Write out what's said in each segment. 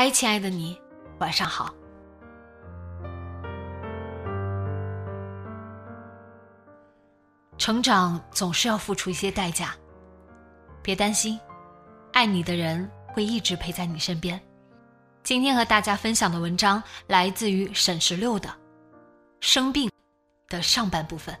嗨，亲爱的你，晚上好。成长总是要付出一些代价，别担心，爱你的人会一直陪在你身边。今天和大家分享的文章来自于沈十六的《生病》的上半部分。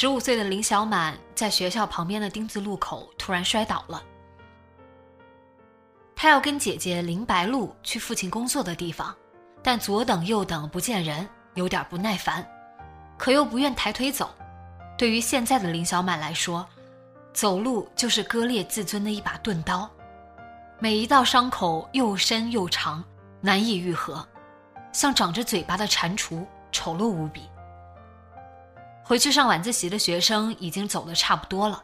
十五岁的林小满在学校旁边的丁字路口突然摔倒了。他要跟姐姐林白露去父亲工作的地方，但左等右等不见人，有点不耐烦，可又不愿抬腿走。对于现在的林小满来说，走路就是割裂自尊的一把钝刀，每一道伤口又深又长，难以愈合，像长着嘴巴的蟾蜍，丑陋无比。回去上晚自习的学生已经走得差不多了，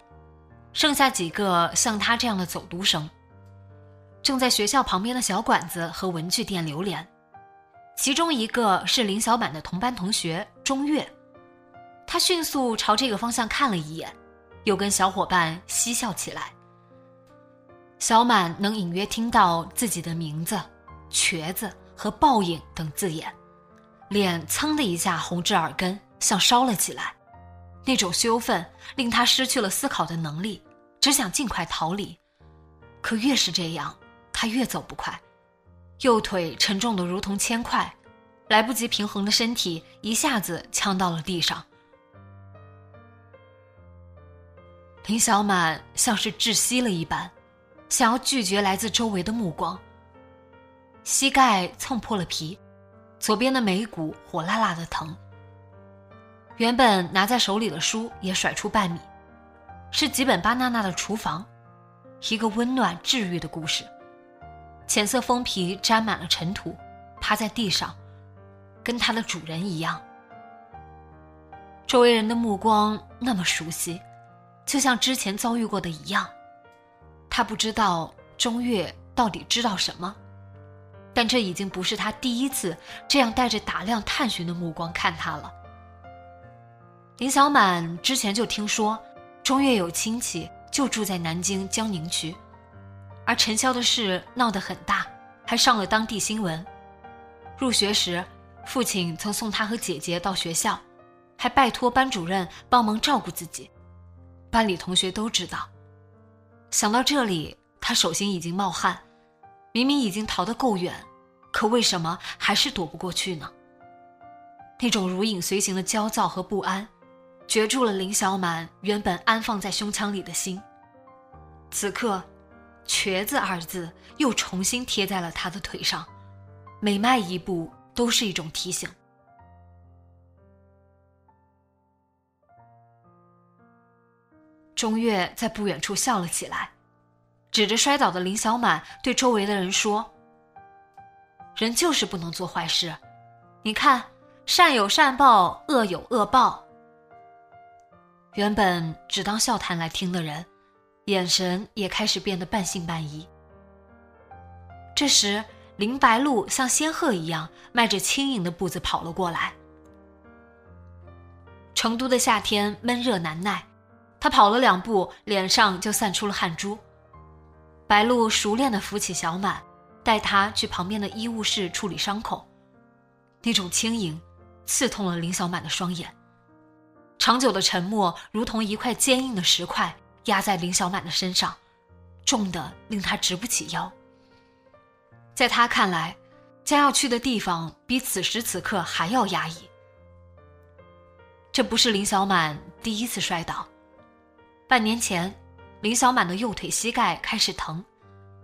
剩下几个像他这样的走读生，正在学校旁边的小馆子和文具店流连。其中一个是林小满的同班同学钟月，他迅速朝这个方向看了一眼，又跟小伙伴嬉笑起来。小满能隐约听到自己的名字、瘸子和报应等字眼，脸噌的一下红至耳根，像烧了起来。那种羞愤令他失去了思考的能力，只想尽快逃离。可越是这样，他越走不快，右腿沉重的如同铅块，来不及平衡的身体一下子呛到了地上。林小满像是窒息了一般，想要拒绝来自周围的目光。膝盖蹭破了皮，左边的眉骨火辣辣的疼。原本拿在手里的书也甩出半米，是吉本巴娜娜的厨房，一个温暖治愈的故事。浅色封皮沾满了尘土，趴在地上，跟它的主人一样。周围人的目光那么熟悉，就像之前遭遇过的一样。他不知道钟月到底知道什么，但这已经不是他第一次这样带着打量探寻的目光看他了。林小满之前就听说，钟月有亲戚就住在南京江宁区，而陈潇的事闹得很大，还上了当地新闻。入学时，父亲曾送他和姐姐到学校，还拜托班主任帮忙照顾自己。班里同学都知道。想到这里，他手心已经冒汗。明明已经逃得够远，可为什么还是躲不过去呢？那种如影随形的焦躁和不安。攫住了林小满原本安放在胸腔里的心。此刻，“瘸子”二字又重新贴在了他的腿上，每迈一步都是一种提醒。钟月在不远处笑了起来，指着摔倒的林小满，对周围的人说：“人就是不能做坏事，你看，善有善报，恶有恶报。”原本只当笑谈来听的人，眼神也开始变得半信半疑。这时，林白露像仙鹤一样迈着轻盈的步子跑了过来。成都的夏天闷热难耐，她跑了两步，脸上就散出了汗珠。白露熟练地扶起小满，带他去旁边的医务室处理伤口。那种轻盈，刺痛了林小满的双眼。长久的沉默如同一块坚硬的石块压在林小满的身上，重的令他直不起腰。在他看来，将要去的地方比此时此刻还要压抑。这不是林小满第一次摔倒，半年前，林小满的右腿膝盖开始疼，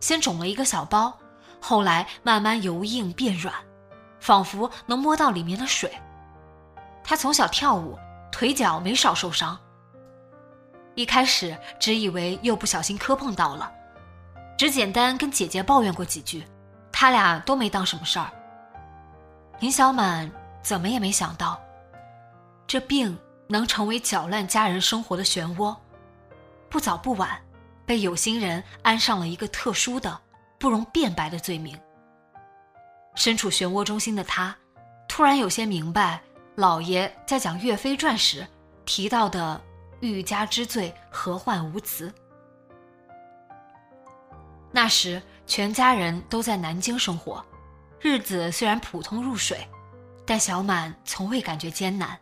先肿了一个小包，后来慢慢由硬变软，仿佛能摸到里面的水。他从小跳舞。腿脚没少受伤。一开始只以为又不小心磕碰到了，只简单跟姐姐抱怨过几句，他俩都没当什么事儿。林小满怎么也没想到，这病能成为搅乱家人生活的漩涡，不早不晚，被有心人安上了一个特殊的、不容辩白的罪名。身处漩涡中心的他，突然有些明白。老爷在讲《岳飞传》时提到的“欲加之罪，何患无辞”。那时全家人都在南京生活，日子虽然普通如水，但小满从未感觉艰难。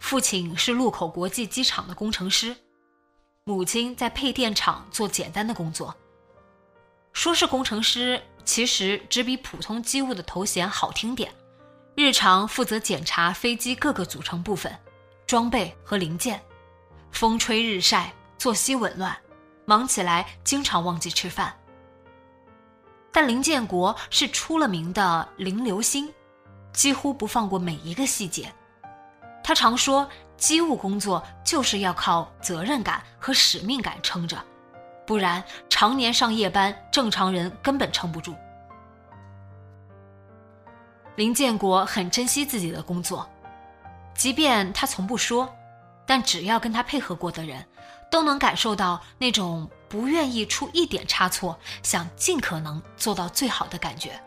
父亲是禄口国际机场的工程师，母亲在配电厂做简单的工作。说是工程师，其实只比普通机务的头衔好听点。日常负责检查飞机各个组成部分、装备和零件，风吹日晒，作息紊乱，忙起来经常忘记吃饭。但林建国是出了名的零流星，几乎不放过每一个细节。他常说，机务工作就是要靠责任感和使命感撑着，不然常年上夜班，正常人根本撑不住。林建国很珍惜自己的工作，即便他从不说，但只要跟他配合过的人，都能感受到那种不愿意出一点差错，想尽可能做到最好的感觉。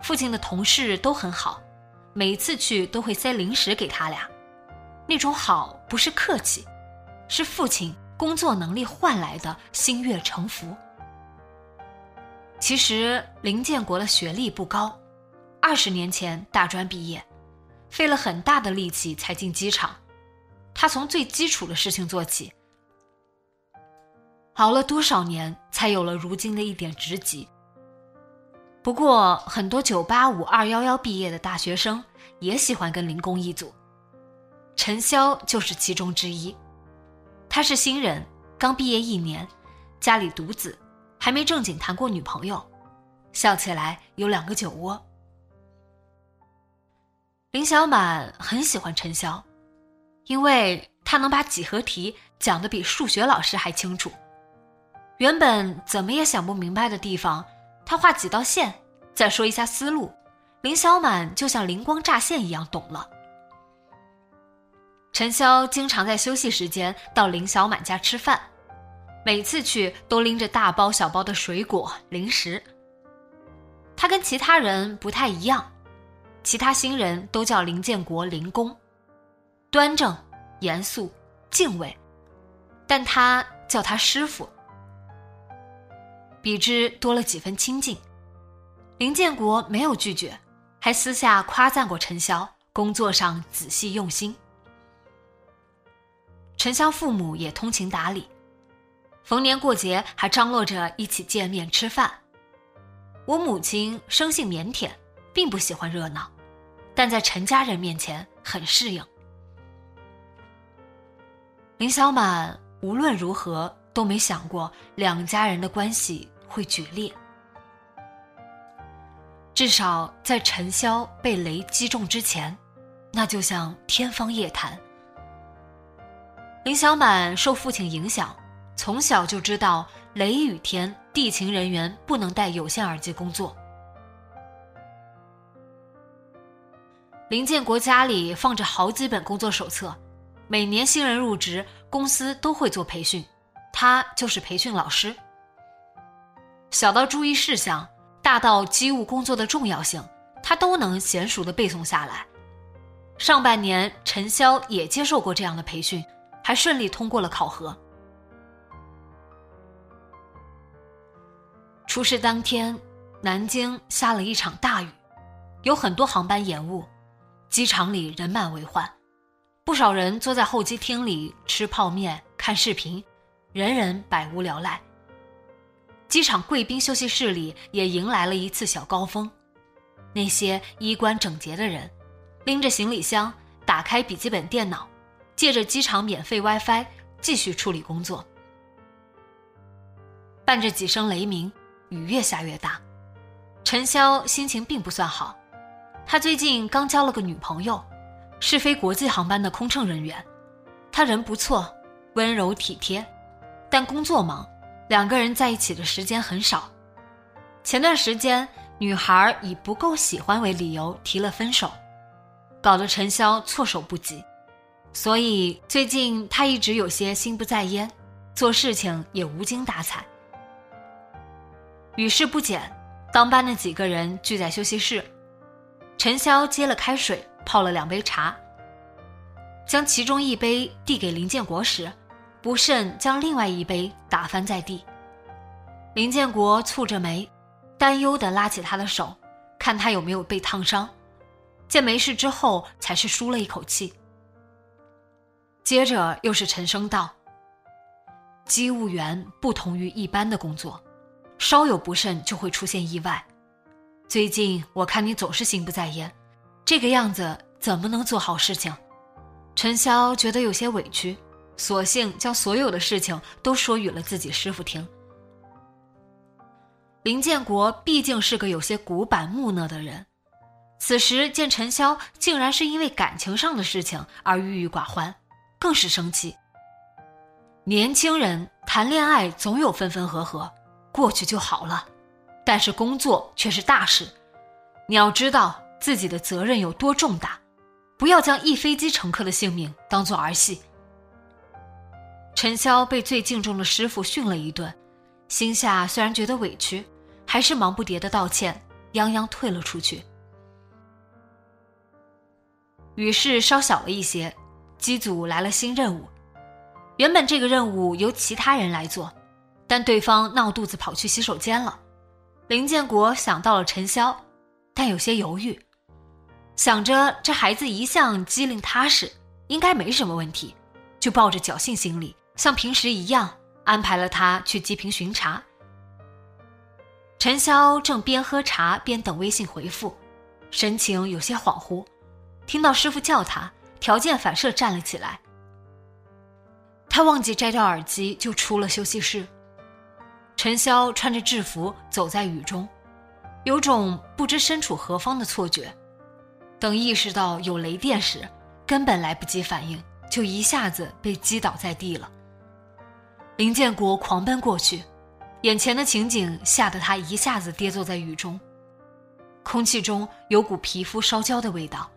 父亲的同事都很好，每次去都会塞零食给他俩，那种好不是客气，是父亲工作能力换来的心悦诚服。其实林建国的学历不高，二十年前大专毕业，费了很大的力气才进机场。他从最基础的事情做起，熬了多少年才有了如今的一点职级。不过很多九八五、二幺幺毕业的大学生也喜欢跟林工一组，陈潇就是其中之一。他是新人，刚毕业一年，家里独子。还没正经谈过女朋友，笑起来有两个酒窝。林小满很喜欢陈潇，因为他能把几何题讲得比数学老师还清楚。原本怎么也想不明白的地方，他画几道线，再说一下思路，林小满就像灵光乍现一样懂了。陈潇经常在休息时间到林小满家吃饭。每次去都拎着大包小包的水果零食。他跟其他人不太一样，其他新人都叫林建国林工，端正、严肃、敬畏，但他叫他师傅，比之多了几分亲近。林建国没有拒绝，还私下夸赞过陈潇工作上仔细用心。陈潇父母也通情达理。逢年过节还张罗着一起见面吃饭。我母亲生性腼腆，并不喜欢热闹，但在陈家人面前很适应。林小满无论如何都没想过两家人的关系会决裂，至少在陈潇被雷击中之前，那就像天方夜谭。林小满受父亲影响。从小就知道雷雨天地勤人员不能戴有线耳机工作。林建国家里放着好几本工作手册，每年新人入职，公司都会做培训，他就是培训老师。小到注意事项，大到机务工作的重要性，他都能娴熟的背诵下来。上半年陈潇也接受过这样的培训，还顺利通过了考核。出事当天，南京下了一场大雨，有很多航班延误，机场里人满为患，不少人坐在候机厅里吃泡面、看视频，人人百无聊赖。机场贵宾休息室里也迎来了一次小高峰，那些衣冠整洁的人，拎着行李箱，打开笔记本电脑，借着机场免费 WiFi 继续处理工作。伴着几声雷鸣，雨越下越大，陈潇心情并不算好。他最近刚交了个女朋友，是飞国际航班的空乘人员。他人不错，温柔体贴，但工作忙，两个人在一起的时间很少。前段时间，女孩以不够喜欢为理由提了分手，搞得陈潇措手不及。所以最近他一直有些心不在焉，做事情也无精打采。与世不减，当班的几个人聚在休息室。陈潇接了开水，泡了两杯茶，将其中一杯递给林建国时，不慎将另外一杯打翻在地。林建国蹙着眉，担忧地拉起他的手，看他有没有被烫伤。见没事之后，才是舒了一口气。接着又是陈生道：“机务员不同于一般的工作。”稍有不慎就会出现意外。最近我看你总是心不在焉，这个样子怎么能做好事情？陈潇觉得有些委屈，索性将所有的事情都说与了自己师傅听。林建国毕竟是个有些古板木讷的人，此时见陈潇竟然是因为感情上的事情而郁郁寡欢，更是生气。年轻人谈恋爱总有分分合合。过去就好了，但是工作却是大事，你要知道自己的责任有多重大，不要将一飞机乘客的性命当做儿戏。陈潇被最敬重的师傅训了一顿，心下虽然觉得委屈，还是忙不迭的道歉，泱泱退了出去。雨势稍小了一些，机组来了新任务，原本这个任务由其他人来做。但对方闹肚子跑去洗手间了，林建国想到了陈潇，但有些犹豫，想着这孩子一向机灵踏实，应该没什么问题，就抱着侥幸心理，像平时一样安排了他去机坪巡查。陈潇正边喝茶边等微信回复，神情有些恍惚，听到师傅叫他，条件反射站了起来。他忘记摘掉耳机，就出了休息室。陈潇穿着制服走在雨中，有种不知身处何方的错觉。等意识到有雷电时，根本来不及反应，就一下子被击倒在地了。林建国狂奔过去，眼前的情景吓得他一下子跌坐在雨中。空气中有股皮肤烧焦的味道，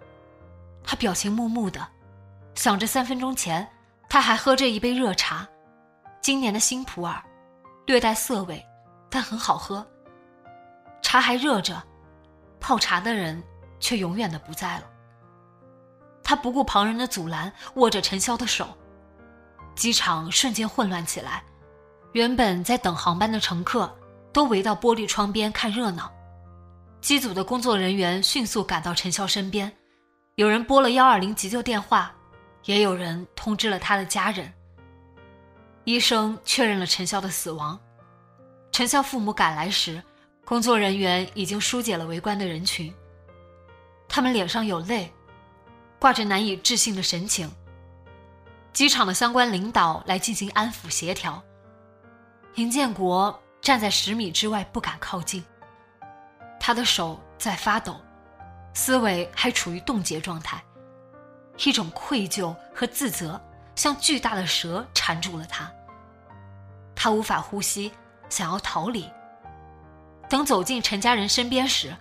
他表情木木的，想着三分钟前他还喝着一杯热茶，今年的新普洱。略带涩味，但很好喝。茶还热着，泡茶的人却永远的不在了。他不顾旁人的阻拦，握着陈潇的手。机场瞬间混乱起来，原本在等航班的乘客都围到玻璃窗边看热闹。机组的工作人员迅速赶到陈潇身边，有人拨了幺二零急救电话，也有人通知了他的家人。医生确认了陈潇的死亡。陈潇父母赶来时，工作人员已经疏解了围观的人群。他们脸上有泪，挂着难以置信的神情。机场的相关领导来进行安抚协调。林建国站在十米之外，不敢靠近。他的手在发抖，思维还处于冻结状态。一种愧疚和自责像巨大的蛇缠住了他。他无法呼吸，想要逃离。等走进陈家人身边时，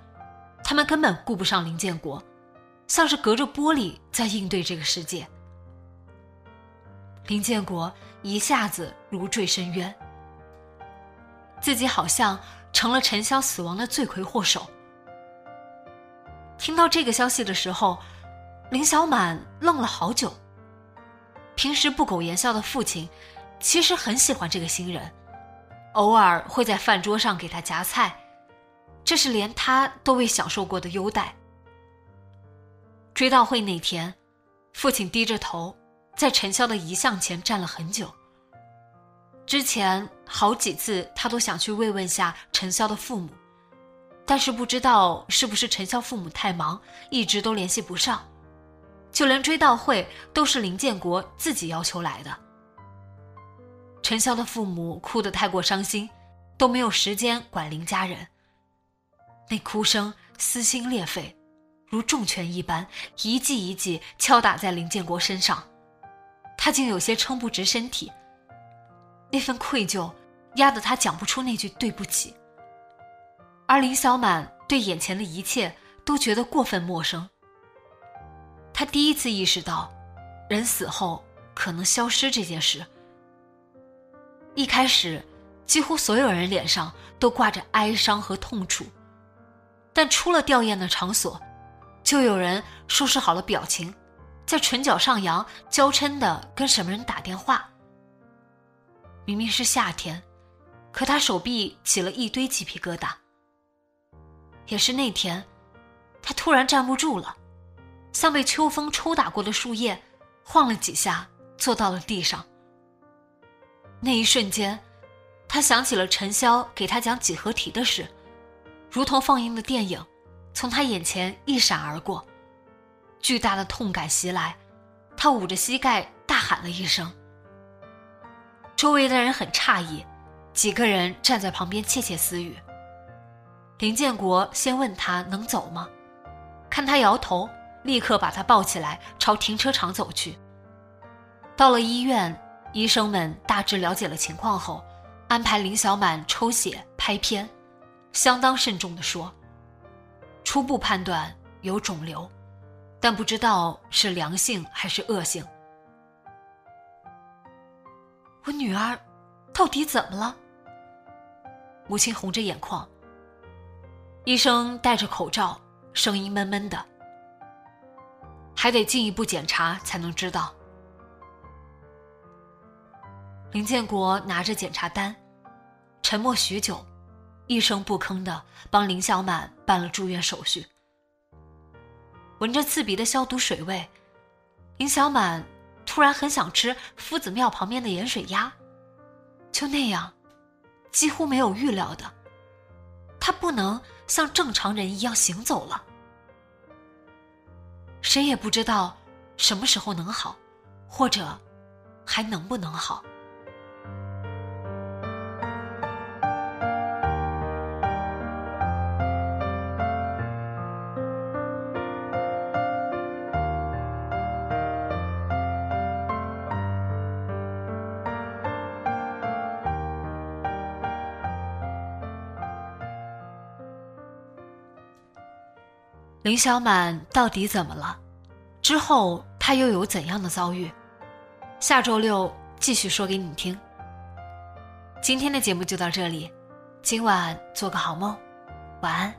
他们根本顾不上林建国，像是隔着玻璃在应对这个世界。林建国一下子如坠深渊，自己好像成了陈潇死亡的罪魁祸首。听到这个消息的时候，林小满愣了好久。平时不苟言笑的父亲。其实很喜欢这个新人，偶尔会在饭桌上给他夹菜，这是连他都未享受过的优待。追悼会那天，父亲低着头，在陈潇的遗像前站了很久。之前好几次，他都想去慰问下陈潇的父母，但是不知道是不是陈潇父母太忙，一直都联系不上。就连追悼会都是林建国自己要求来的。陈潇的父母哭得太过伤心，都没有时间管林家人。那哭声撕心裂肺，如重拳一般，一记一记敲打在林建国身上，他竟有些撑不直身体。那份愧疚，压得他讲不出那句对不起。而林小满对眼前的一切都觉得过分陌生。他第一次意识到，人死后可能消失这件事。一开始，几乎所有人脸上都挂着哀伤和痛楚，但出了吊唁的场所，就有人收拾好了表情，在唇角上扬，娇嗔的跟什么人打电话。明明是夏天，可他手臂起了一堆鸡皮疙瘩。也是那天，他突然站不住了，像被秋风抽打过的树叶，晃了几下，坐到了地上。那一瞬间，他想起了陈潇给他讲几何题的事，如同放映的电影，从他眼前一闪而过。巨大的痛感袭来，他捂着膝盖大喊了一声。周围的人很诧异，几个人站在旁边窃窃私语。林建国先问他能走吗？看他摇头，立刻把他抱起来朝停车场走去。到了医院，医生们大致了解了情况后，安排林小满抽血拍片，相当慎重地说：“初步判断有肿瘤，但不知道是良性还是恶性。”我女儿到底怎么了？母亲红着眼眶。医生戴着口罩，声音闷闷的。还得进一步检查才能知道。林建国拿着检查单，沉默许久，一声不吭的帮林小满办了住院手续。闻着刺鼻的消毒水味，林小满。突然很想吃夫子庙旁边的盐水鸭，就那样，几乎没有预料的，他不能像正常人一样行走了。谁也不知道什么时候能好，或者还能不能好。林小满到底怎么了？之后他又有怎样的遭遇？下周六继续说给你听。今天的节目就到这里，今晚做个好梦，晚安。